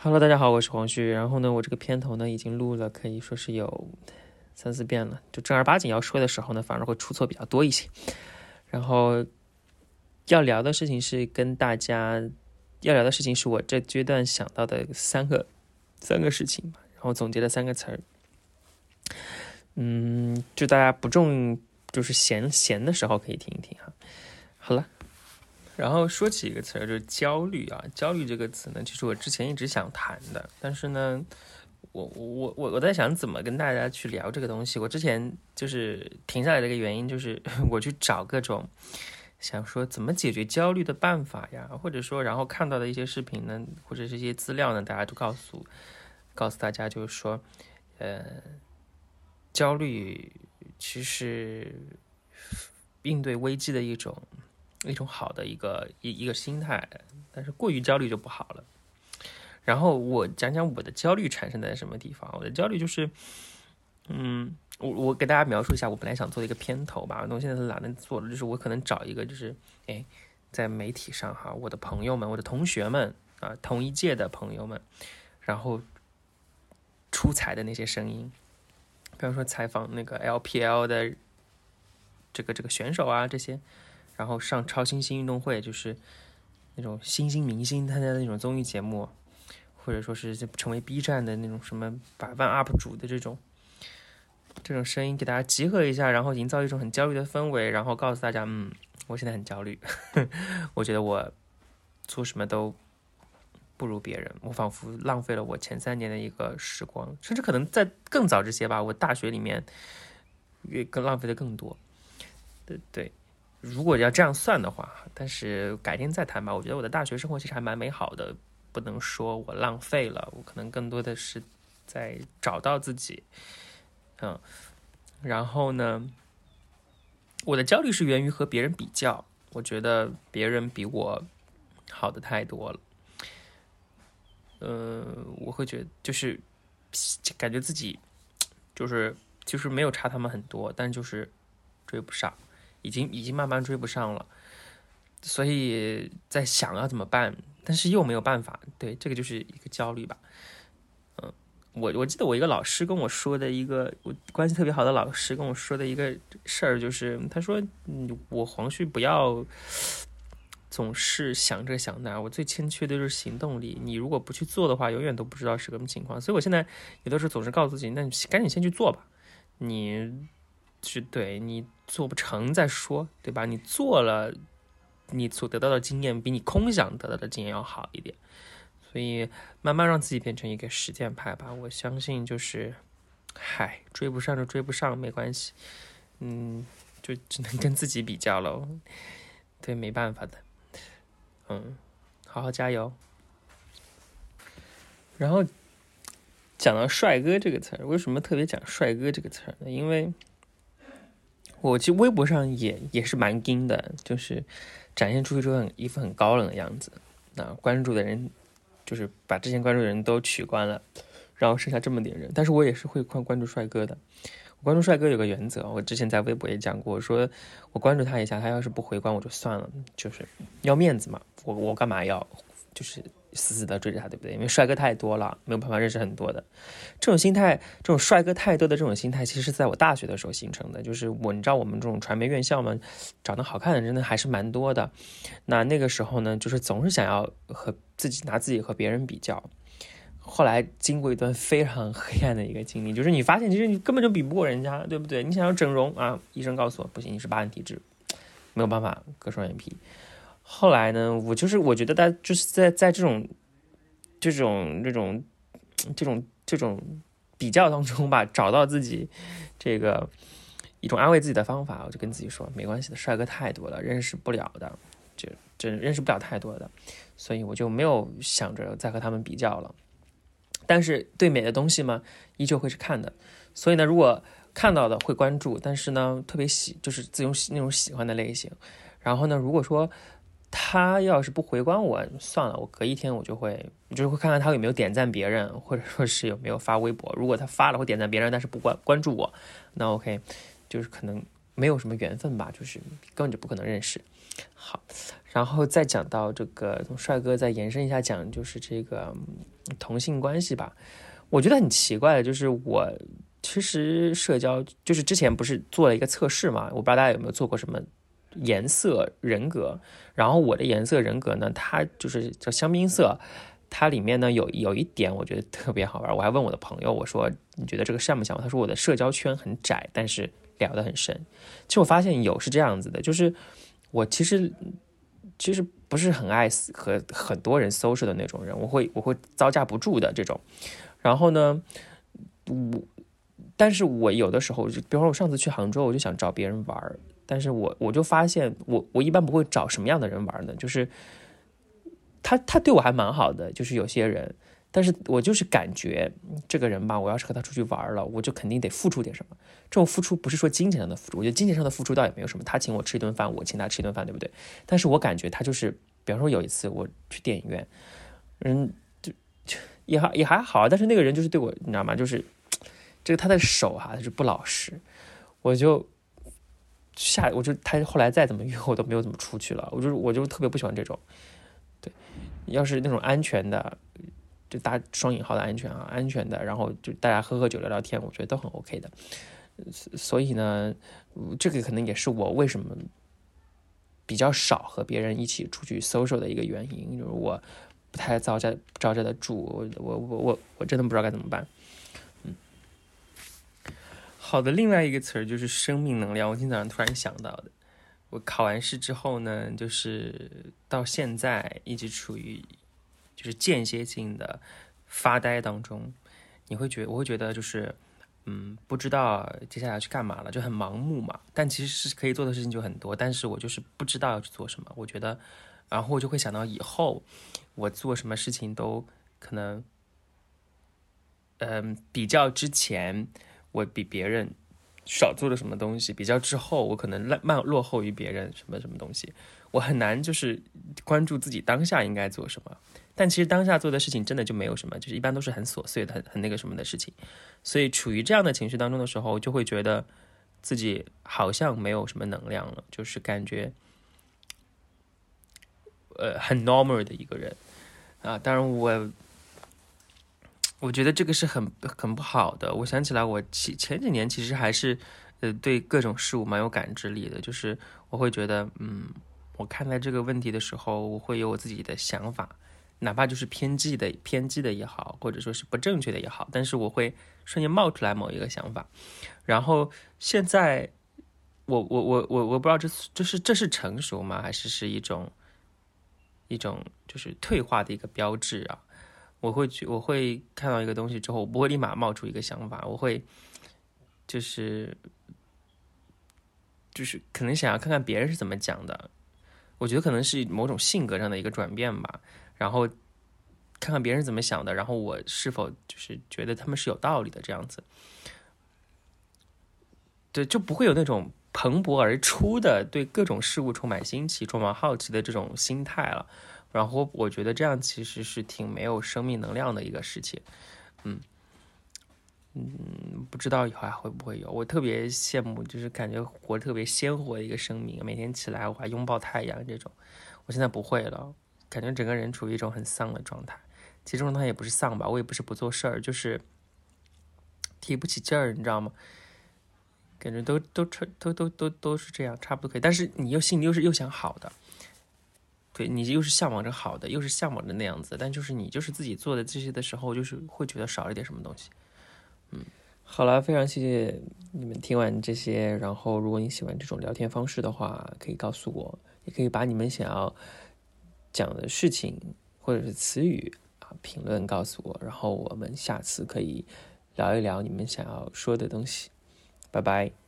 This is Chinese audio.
Hello，大家好，我是黄旭。然后呢，我这个片头呢已经录了，可以说是有三四遍了。就正儿八经要说的时候呢，反而会出错比较多一些。然后要聊的事情是跟大家要聊的事情是我这阶段想到的三个三个事情吧。然后总结了三个词儿。嗯，就大家不重就是闲闲的时候可以听一听哈。好了。然后说起一个词儿，就是焦虑啊。焦虑这个词呢，其实我之前一直想谈的，但是呢，我我我我在想怎么跟大家去聊这个东西。我之前就是停下来的一个原因，就是 我去找各种想说怎么解决焦虑的办法呀，或者说然后看到的一些视频呢，或者是一些资料呢，大家都告诉告诉大家，就是说，呃，焦虑其实应对危机的一种。一种好的一个一一个心态，但是过于焦虑就不好了。然后我讲讲我的焦虑产生在什么地方。我的焦虑就是，嗯，我我给大家描述一下，我本来想做一个片头吧，那我现在是懒得做了。就是我可能找一个，就是哎，在媒体上哈，我的朋友们、我的同学们啊，同一届的朋友们，然后出彩的那些声音，比方说采访那个 LPL 的这个这个选手啊，这些。然后上超新星运动会，就是那种新兴明星参加的那种综艺节目，或者说是成为 B 站的那种什么百万 UP 主的这种这种声音，给大家集合一下，然后营造一种很焦虑的氛围，然后告诉大家，嗯，我现在很焦虑，我觉得我做什么都不如别人，我仿佛浪费了我前三年的一个时光，甚至可能在更早这些吧，我大学里面也更浪费的更多，对对。如果要这样算的话，但是改天再谈吧。我觉得我的大学生活其实还蛮美好的，不能说我浪费了。我可能更多的是在找到自己，嗯。然后呢，我的焦虑是源于和别人比较，我觉得别人比我好的太多了。呃，我会觉得就是感觉自己就是就是没有差他们很多，但就是追不上。已经已经慢慢追不上了，所以在想要怎么办，但是又没有办法。对，这个就是一个焦虑吧。嗯，我我记得我一个老师跟我说的一个我关系特别好的老师跟我说的一个事儿，就是他说：“嗯，我黄旭不要总是想这想那，我最欠缺的就是行动力。你如果不去做的话，永远都不知道是什么情况。所以我现在有的时候总是告诉自己，那你赶紧先去做吧。你。”是对你做不成再说，对吧？你做了，你所得到的经验比你空想得到的经验要好一点，所以慢慢让自己变成一个实践派吧。我相信就是，嗨，追不上就追不上，没关系，嗯，就只能跟自己比较喽，对，没办法的，嗯，好好加油。然后讲到帅哥这个词儿，为什么特别讲帅哥这个词儿呢？因为我其实微博上也也是蛮硬的，就是展现出一种一副很高冷的样子。那关注的人就是把之前关注的人都取关了，然后剩下这么点人。但是我也是会关关注帅哥的。我关注帅哥有个原则，我之前在微博也讲过，我说我关注他一下，他要是不回关我就算了，就是要面子嘛。我我干嘛要就是。死死的追着他，对不对？因为帅哥太多了，没有办法认识很多的。这种心态，这种帅哥太多的这种心态，其实是在我大学的时候形成的。就是我，你知道我们这种传媒院校嘛，长得好看的真的还是蛮多的。那那个时候呢，就是总是想要和自己拿自己和别人比较。后来经过一段非常黑暗的一个经历，就是你发现其实你根本就比不过人家，对不对？你想要整容啊，医生告诉我不行，你是疤痕体质，没有办法割双眼皮。后来呢，我就是我觉得大家就是在在这种这种这种这种这种比较当中吧，找到自己这个一种安慰自己的方法，我就跟自己说，没关系的，帅哥太多了，认识不了的，就真认识不了太多的，所以我就没有想着再和他们比较了。但是对美的东西嘛，依旧会是看的，所以呢，如果看到的会关注，但是呢，特别喜就是自种那种喜欢的类型，然后呢，如果说。他要是不回关我，算了，我隔一天我就会，就是会看看他有没有点赞别人，或者说是有没有发微博。如果他发了会点赞别人，但是不关关注我，那 OK，就是可能没有什么缘分吧，就是根本就不可能认识。好，然后再讲到这个，从帅哥再延伸一下讲，就是这个同性关系吧。我觉得很奇怪的，就是我其实社交就是之前不是做了一个测试嘛，我不知道大家有没有做过什么颜色人格。然后我的颜色人格呢，它就是叫香槟色，它里面呢有有一点我觉得特别好玩，我还问我的朋友，我说你觉得这个像不像？他说我的社交圈很窄，但是聊得很深。其实我发现有是这样子的，就是我其实其实不是很爱和很多人 social 的那种人，我会我会招架不住的这种。然后呢，我，但是我有的时候，比方说，我上次去杭州，我就想找别人玩，但是我我就发现，我我一般不会找什么样的人玩呢？就是他他对我还蛮好的，就是有些人，但是我就是感觉这个人吧，我要是和他出去玩了，我就肯定得付出点什么。这种付出不是说金钱上的付出，我觉得金钱上的付出倒也没有什么，他请我吃一顿饭，我请他吃一顿饭，对不对？但是我感觉他就是，比方说有一次我去电影院，嗯。就也还也还好，但是那个人就是对我，你知道吗？就是这个他的手哈，他是不老实，我就下，我就他后来再怎么约我都没有怎么出去了。我就我就特别不喜欢这种，对，要是那种安全的，就打双引号的安全啊，安全的，然后就大家喝喝酒聊聊天，我觉得都很 OK 的。所以呢，这个可能也是我为什么比较少和别人一起出去 social 的一个原因，就是我。不太招架招架得住，我我我我我真的不知道该怎么办。好的，另外一个词儿就是生命能量。我今天早上突然想到的，我考完试之后呢，就是到现在一直处于就是间歇性的发呆当中。你会觉我会觉得就是嗯，不知道接下来要去干嘛了，就很盲目嘛。但其实是可以做的事情就很多，但是我就是不知道要去做什么。我觉得。然后我就会想到以后我做什么事情都可能，嗯，比较之前我比别人少做了什么东西，比较之后我可能慢落后于别人什么什么东西，我很难就是关注自己当下应该做什么。但其实当下做的事情真的就没有什么，就是一般都是很琐碎的、很很那个什么的事情。所以处于这样的情绪当中的时候，就会觉得自己好像没有什么能量了，就是感觉。呃，很 normal 的一个人啊，当然我，我觉得这个是很很不好的。我想起来，我前前几年其实还是呃对各种事物蛮有感知力的，就是我会觉得，嗯，我看待这个问题的时候，我会有我自己的想法，哪怕就是偏激的、偏激的也好，或者说是不正确的也好，但是我会瞬间冒出来某一个想法。然后现在，我我我我我不知道这这是这是成熟吗，还是是一种。一种就是退化的一个标志啊，我会去，我会看到一个东西之后，我不会立马冒出一个想法，我会就是就是可能想要看看别人是怎么讲的，我觉得可能是某种性格上的一个转变吧，然后看看别人怎么想的，然后我是否就是觉得他们是有道理的这样子，对，就不会有那种。蓬勃而出的对各种事物充满新奇、充满好奇的这种心态了，然后我觉得这样其实是挺没有生命能量的一个事情，嗯嗯，不知道以后还会不会有。我特别羡慕，就是感觉活特别鲜活的一个生命，每天起来我还拥抱太阳这种。我现在不会了，感觉整个人处于一种很丧的状态。其实状态也不是丧吧，我也不是不做事儿，就是提不起劲儿，你知道吗？感觉都都差都都都都是这样，差不多可以。但是你又心里又是又想好的，对你又是向往着好的，又是向往着那样子。但就是你就是自己做的这些的时候，就是会觉得少了点什么东西。嗯，好了，非常谢谢你们听完这些。然后如果你喜欢这种聊天方式的话，可以告诉我，也可以把你们想要讲的事情或者是词语啊评论告诉我。然后我们下次可以聊一聊你们想要说的东西。拜拜。